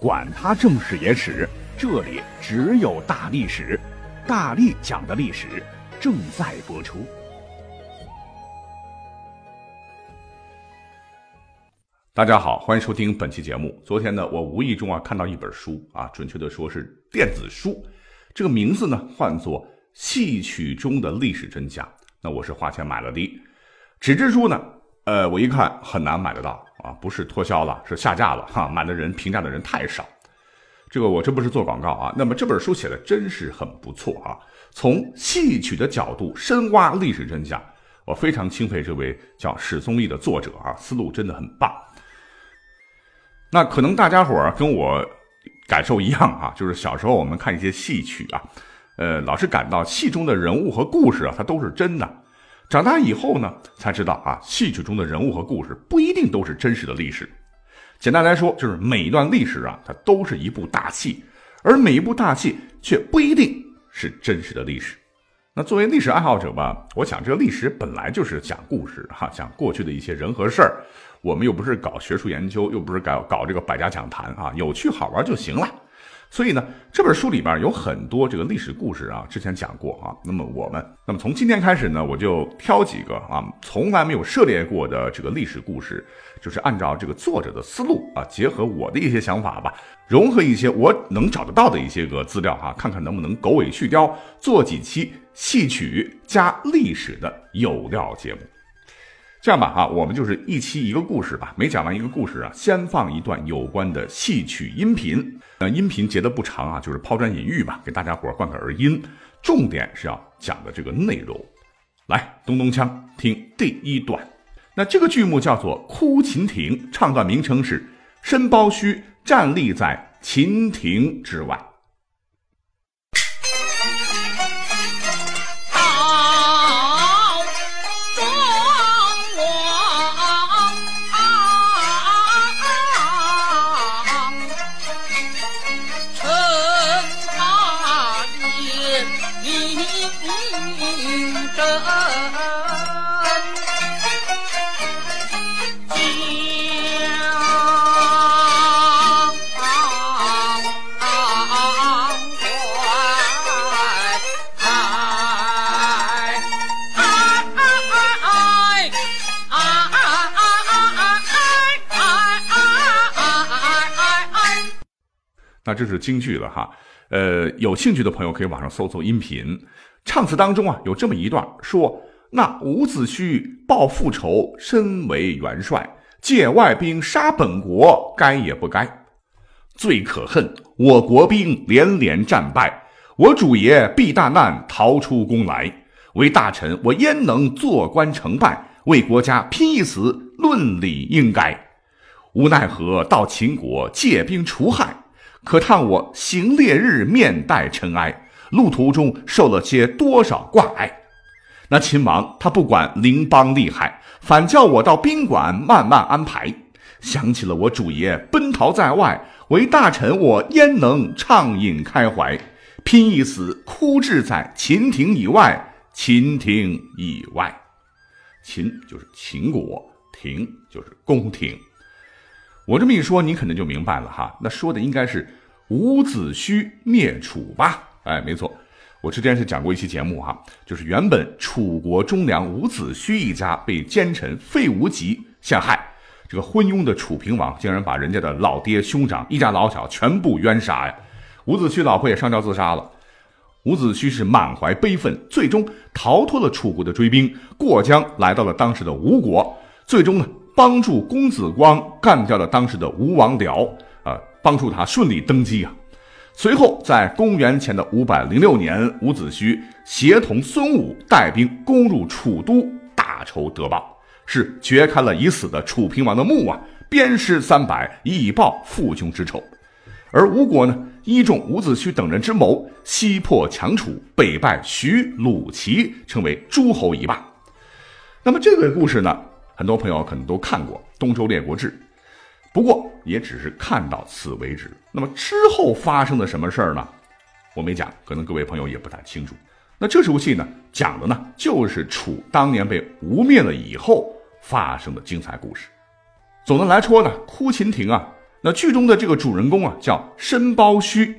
管他正史野史。这里只有大历史，大力讲的历史正在播出。大家好，欢迎收听本期节目。昨天呢，我无意中啊看到一本书啊，准确的说是电子书，这个名字呢唤作《戏曲中的历史真相》。那我是花钱买了的，纸质书呢，呃，我一看很难买得到啊，不是脱销了，是下架了哈，买的人评价的人太少。这个我这不是做广告啊，那么这本书写的真是很不错啊，从戏曲的角度深挖历史真相，我非常钦佩这位叫史宗立的作者啊，思路真的很棒。那可能大家伙跟我感受一样啊，就是小时候我们看一些戏曲啊，呃，老是感到戏中的人物和故事啊，它都是真的。长大以后呢，才知道啊，戏曲中的人物和故事不一定都是真实的历史。简单来说，就是每一段历史啊，它都是一部大戏，而每一部大戏却不一定是真实的历史。那作为历史爱好者吧，我想这个历史本来就是讲故事哈，讲过去的一些人和事儿。我们又不是搞学术研究，又不是搞搞这个百家讲坛啊，有趣好玩就行了。所以呢，这本书里边有很多这个历史故事啊，之前讲过啊。那么我们，那么从今天开始呢，我就挑几个啊，从来没有涉猎过的这个历史故事，就是按照这个作者的思路啊，结合我的一些想法吧，融合一些我能找得到的一些个资料哈，看看能不能狗尾续貂，做几期戏曲加历史的有料节目。这样吧，哈，我们就是一期一个故事吧。每讲完一个故事啊，先放一段有关的戏曲音频。那音频截的不长啊，就是抛砖引玉吧，给大家伙儿灌个耳音。重点是要讲的这个内容。来，咚咚锵，听第一段。那这个剧目叫做《哭秦庭》，唱段名称是“申包胥站立在秦庭之外”。那这是京剧了哈，呃，有兴趣的朋友可以网上搜搜音频。唱词当中啊，有这么一段说：“那伍子胥报复仇，身为元帅，借外兵杀本国，该也不该？最可恨，我国兵连连战败，我主爷避大难，逃出宫来。为大臣，我焉能坐观成败？为国家拼一死，论理应该。无奈何到秦国借兵除害。”可叹我行烈日，面带尘埃，路途中受了些多少挂碍。那秦王他不管邻邦利害，反叫我到宾馆慢慢安排。想起了我主爷奔逃在外，为大臣我焉能畅饮开怀？拼一死，哭至在秦庭以外，秦庭以外。秦就是秦国，庭就是宫廷。我这么一说，你可能就明白了哈。那说的应该是伍子胥灭楚吧？哎，没错，我之前是讲过一期节目哈，就是原本楚国忠良伍子胥一家被奸臣费无极陷害，这个昏庸的楚平王竟然把人家的老爹兄长一家老小全部冤杀呀！伍子胥老婆也上吊自杀了。伍子胥是满怀悲愤，最终逃脱了楚国的追兵，过江来到了当时的吴国，最终呢。帮助公子光干掉了当时的吴王僚，啊，帮助他顺利登基啊。随后，在公元前的五百零六年，伍子胥协同孙武带兵攻入楚都，大仇得报，是掘开了已死的楚平王的墓啊，鞭尸三百，以报父兄之仇。而吴国呢，依重伍子胥等人之谋，西破强楚，北败徐、鲁、齐，成为诸侯一霸。那么这个故事呢，很多朋友可能都看过《东周列国志》，不过也只是看到此为止。那么之后发生的什么事儿呢？我没讲，可能各位朋友也不太清楚。那这出戏呢，讲的呢就是楚当年被吴灭了以后发生的精彩故事。总的来说呢，哭秦庭啊，那剧中的这个主人公啊叫申包胥，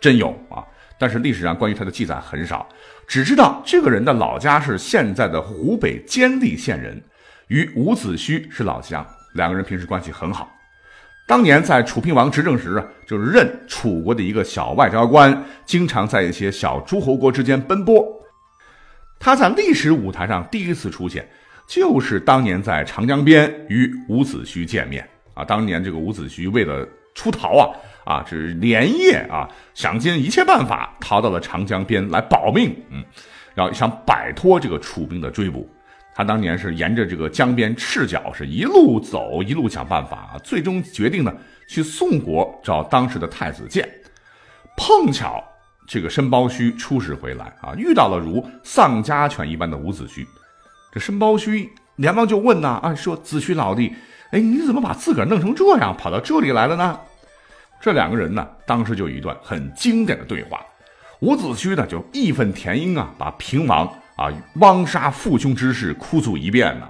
真有啊，但是历史上关于他的记载很少，只知道这个人的老家是现在的湖北监利县人，与伍子胥是老乡，两个人平时关系很好。当年在楚平王执政时啊，就是任楚国的一个小外交官，经常在一些小诸侯国之间奔波。他在历史舞台上第一次出现，就是当年在长江边与伍子胥见面啊。当年这个伍子胥为了出逃啊啊，是连夜啊想尽一切办法逃到了长江边来保命，嗯，然后想摆脱这个楚兵的追捕。他当年是沿着这个江边赤脚，是一路走一路想办法，最终决定呢去宋国找当时的太子建。碰巧这个申包胥出使回来啊，遇到了如丧家犬一般的伍子胥。这申包胥连忙就问呐啊，说子胥老弟，哎，你怎么把自个儿弄成这样，跑到这里来了呢？这两个人呢，当时就有一段很经典的对话。伍子胥呢就义愤填膺啊，把平王。啊，汪杀父兄之事哭诉一遍呢。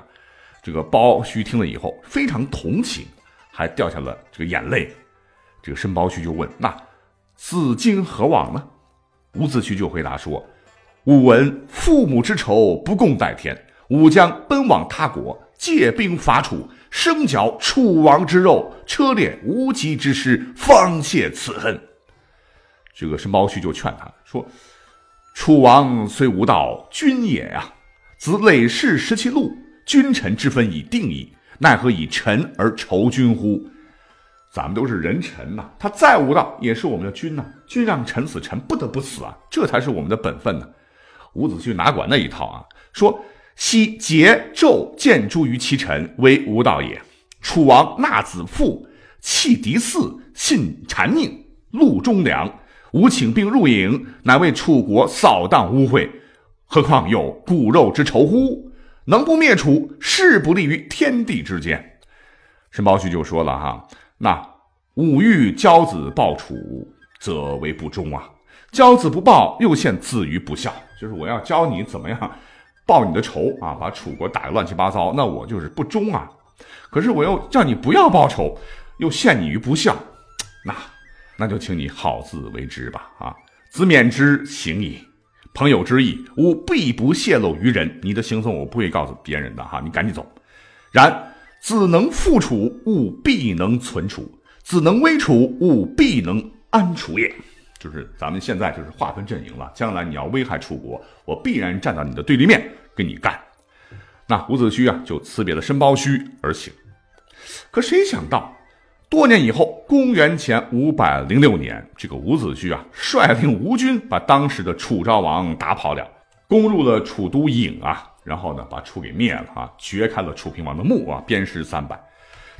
这个包胥听了以后非常同情，还掉下了这个眼泪。这个申包胥就问：“那子今何往呢？”伍子胥就回答说：“吾闻父母之仇不共戴天，吾将奔往他国，借兵伐楚，生嚼楚王之肉，车裂无极之师，方泄此恨。”这个申包胥就劝他说。楚王虽无道，君也呀。子累世失其禄，君臣之分已定矣。奈何以臣而仇君乎？咱们都是人臣呐，他再无道也是我们的君呐。君让臣死，臣不得不死啊，这才是我们的本分呢。伍子胥哪管那一套啊？说：昔桀纣见诸于其臣，为无道也。楚王纳子父，弃嫡嗣，信谗佞，戮忠良。吾请病入营，乃为楚国扫荡污秽，何况有骨肉之仇乎？能不灭楚，势不立于天地之间。申包胥就说了哈，那吾欲教子报楚，则为不忠啊；教子不报，又陷子于不孝。就是我要教你怎么样报你的仇啊，把楚国打得乱七八糟，那我就是不忠啊。可是我又叫你不要报仇，又陷你于不孝，那。那就请你好自为之吧，啊，子免之行矣。朋友之意，吾必不泄露于人。你的行踪我不会告诉别人的，哈，你赶紧走。然子能复楚，吾必能存楚；子能危楚，吾必能安楚也。就是咱们现在就是划分阵营了，将来你要危害楚国，我必然站到你的对立面跟你干。那伍子胥啊，就辞别了申包胥而行。可谁想到？多年以后，公元前五百零六年，这个伍子胥啊，率领吴军把当时的楚昭王打跑了，攻入了楚都郢啊，然后呢，把楚给灭了啊，掘开了楚平王的墓啊，鞭尸三百。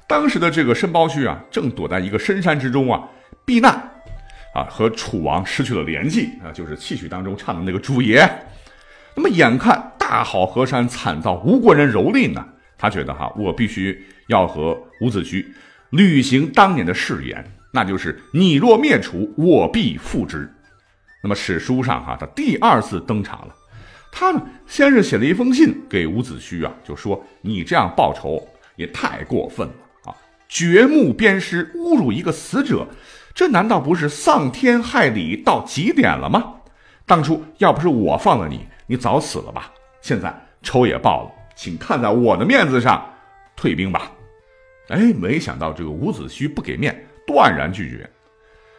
当时的这个申包胥啊，正躲在一个深山之中啊，避难啊，和楚王失去了联系啊，就是戏曲当中唱的那个主爷。那么眼看大好河山惨遭吴国人蹂躏呢，他觉得哈，我必须要和伍子胥。履行当年的誓言，那就是你若灭楚，我必复之。那么史书上哈，他第二次登场了。他呢，先是写了一封信给伍子胥啊，就说你这样报仇也太过分了啊！掘墓鞭尸，侮辱一个死者，这难道不是丧天害理到极点了吗？当初要不是我放了你，你早死了吧？现在仇也报了，请看在我的面子上，退兵吧。哎，没想到这个伍子胥不给面，断然拒绝。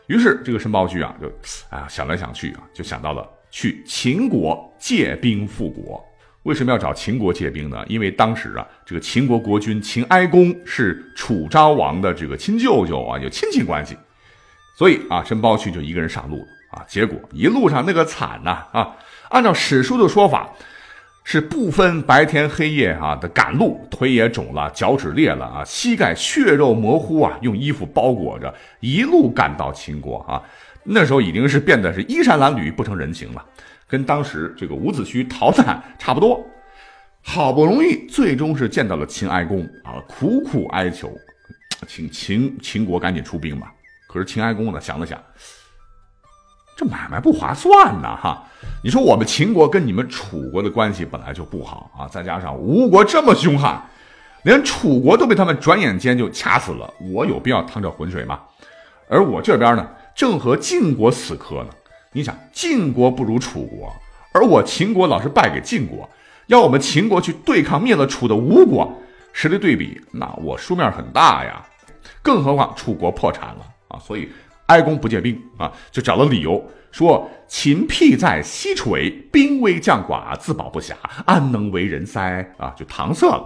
于是这个申包胥啊，就啊想来想去啊，就想到了去秦国借兵复国。为什么要找秦国借兵呢？因为当时啊，这个秦国国君秦哀公是楚昭王的这个亲舅舅啊，有亲戚关系。所以啊，申包胥就一个人上路了啊。结果一路上那个惨呐啊！按照史书的说法，是不分白天黑夜啊的赶路，腿也肿了，脚趾裂了啊，膝盖血肉模糊啊，用衣服包裹着，一路赶到秦国啊。那时候已经是变得是衣衫褴褛，不成人形了，跟当时这个伍子胥逃难差不多。好不容易，最终是见到了秦哀公啊，苦苦哀求，请秦秦国赶紧出兵吧。可是秦哀公呢，想了想，这买卖不划算呐，哈。你说我们秦国跟你们楚国的关系本来就不好啊，再加上吴国这么凶悍，连楚国都被他们转眼间就掐死了，我有必要趟这浑水吗？而我这边呢，正和晋国死磕呢。你想，晋国不如楚国，而我秦国老是败给晋国，要我们秦国去对抗灭了楚的吴国，实力对比，那我输面很大呀。更何况楚国破产了啊，所以哀公不借兵啊，就找了理由。说秦辟在西陲，兵微将寡，自保不暇，安能为人哉？啊，就搪塞了。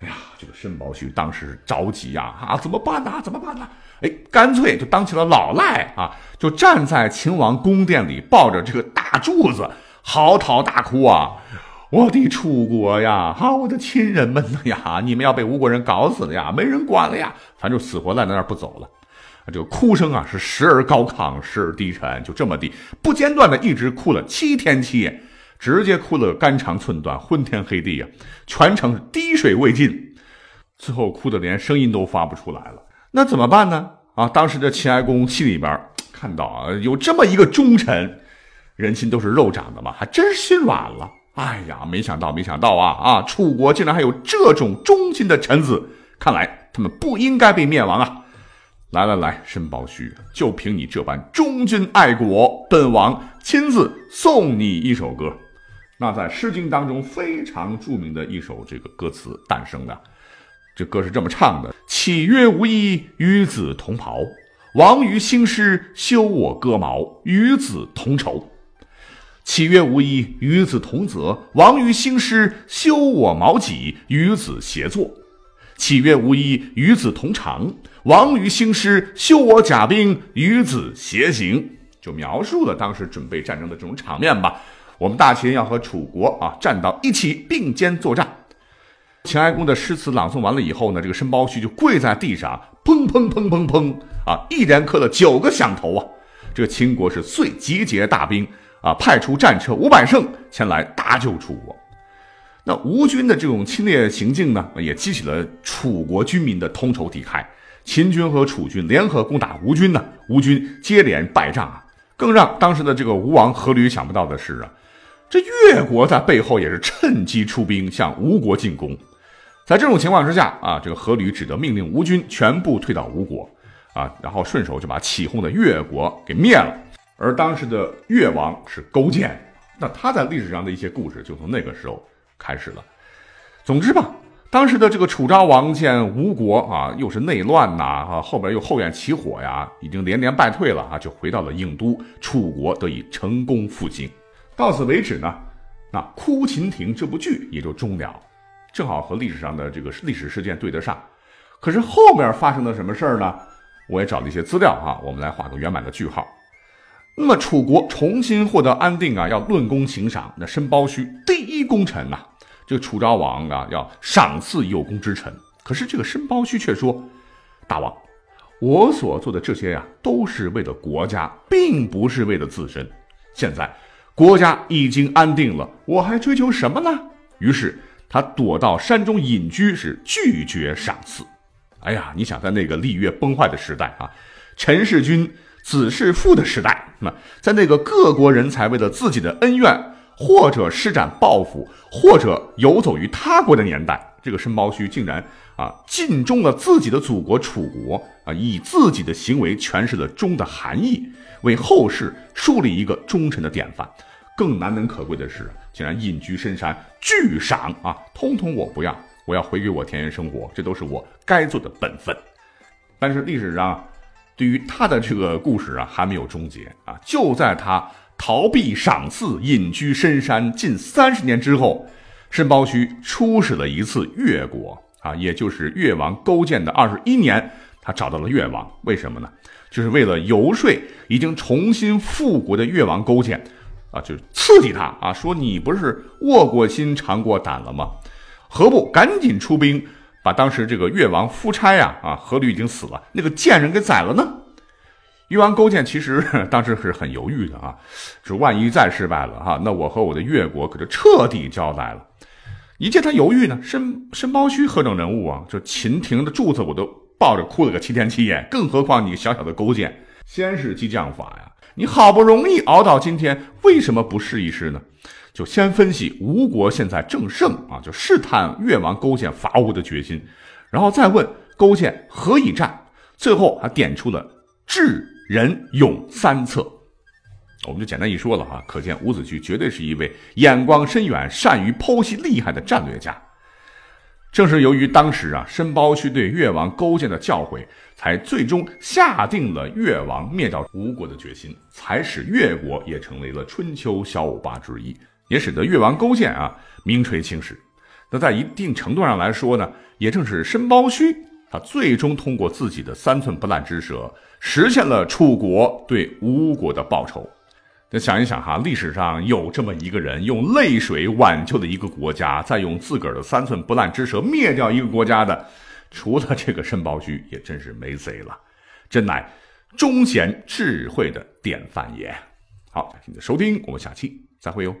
哎呀，这个申包胥当时着急呀，啊，怎么办呢？怎么办呢？哎，干脆就当起了老赖啊，就站在秦王宫殿里，抱着这个大柱子，嚎啕大哭啊！我的楚国呀，哈，我的亲人们呀，你们要被吴国人搞死了呀，没人管了呀，反正死活赖在那儿不走了。这个哭声啊，是时而高亢，时而低沉，就这么地不间断的一直哭了七天七夜，直接哭了肝肠寸断，昏天黑地啊！全程是滴水未进，最后哭的连声音都发不出来了。那怎么办呢？啊，当时这秦哀公心里边看到啊，有这么一个忠臣，人心都是肉长的嘛，还真是心软了。哎呀，没想到，没想到啊啊！楚国竟然还有这种忠心的臣子，看来他们不应该被灭亡啊！来来来，申包胥，就凭你这般忠君爱国，本王亲自送你一首歌。那在《诗经》当中非常著名的一首这个歌词诞生的，这歌是这么唱的：“岂曰无衣，与子同袍。王于兴师，修我戈矛，与子同仇。岂曰无衣，与子同泽。王于兴师，修我矛戟，与子协作。岂曰无衣，与子同长。”王于兴师，修我甲兵，与子偕行，就描述了当时准备战争的这种场面吧。我们大秦要和楚国啊站到一起，并肩作战。秦哀公的诗词朗诵完了以后呢，这个申包胥就跪在地上，砰砰砰砰砰啊，一连磕了九个响头啊。这个秦国是遂集结大兵啊，派出战车五百乘前来搭救楚国。那吴军的这种侵略行径呢，也激起了楚国军民的同仇敌忾。秦军和楚军联合攻打吴军呢，吴军接连败仗啊！更让当时的这个吴王阖闾想不到的是啊，这越国在背后也是趁机出兵向吴国进攻。在这种情况之下啊，这个阖闾只得命令吴军全部退到吴国啊，然后顺手就把起哄的越国给灭了。而当时的越王是勾践，那他在历史上的一些故事就从那个时候开始了。总之吧。当时的这个楚昭王见吴国啊，又是内乱呐，啊，后边又后院起火呀，已经连连败退了啊，就回到了郢都，楚国得以成功复兴。到此为止呢，那《哭秦庭》这部剧也就终了，正好和历史上的这个历史事件对得上。可是后面发生了什么事儿呢？我也找了一些资料哈，我们来画个圆满的句号。那么楚国重新获得安定啊，要论功行赏，那申包胥第一功臣呐。这个楚昭王啊，要赏赐有功之臣，可是这个申包胥却说：“大王，我所做的这些呀，都是为了国家，并不是为了自身。现在国家已经安定了，我还追求什么呢？”于是他躲到山中隐居，是拒绝赏赐。哎呀，你想在那个礼乐崩坏的时代啊，陈世君、子世父的时代，那在那个各国人才为了自己的恩怨。或者施展抱负，或者游走于他国的年代，这个申包胥竟然啊尽忠了自己的祖国楚国啊，以自己的行为诠释了忠的含义，为后世树立一个忠臣的典范。更难能可贵的是，竟然隐居深山，巨赏啊，通通我不要，我要回归我田园生活，这都是我该做的本分。但是历史上对于他的这个故事啊，还没有终结啊，就在他。逃避赏赐，隐居深山近三十年之后，申包胥出使了一次越国啊，也就是越王勾践的二十一年，他找到了越王，为什么呢？就是为了游说已经重新复国的越王勾践，啊，就是刺激他啊，说你不是卧过心尝过胆了吗？何不赶紧出兵，把当时这个越王夫差呀，啊，阖闾已经死了，那个贱人给宰了呢？越王勾践其实 当时是很犹豫的啊，这万一再失败了哈，那我和我的越国可就彻底交代了。一见他犹豫呢，申申包胥何等人物啊？这秦庭的柱子我都抱着哭了个七天七夜，更何况你小小的勾践？先是激将法呀，你好不容易熬到今天，为什么不试一试呢？就先分析吴国现在正盛啊，就试探越王勾践伐吴的决心，然后再问勾践何以战，最后还点出了智。仁勇三策，我们就简单一说了哈。可见伍子胥绝对是一位眼光深远、善于剖析厉害的战略家。正是由于当时啊，申包胥对越王勾践的教诲，才最终下定了越王灭掉吴国的决心，才使越国也成为了春秋小五霸之一，也使得越王勾践啊名垂青史。那在一定程度上来说呢，也正是申包胥。他最终通过自己的三寸不烂之舌，实现了楚国对吴国的报仇。那想一想哈，历史上有这么一个人，用泪水挽救了一个国家，再用自个儿的三寸不烂之舌灭掉一个国家的，除了这个申包胥，也真是没谁了。真乃忠贤智慧的典范也。好，感谢你的收听，我们下期再会哟。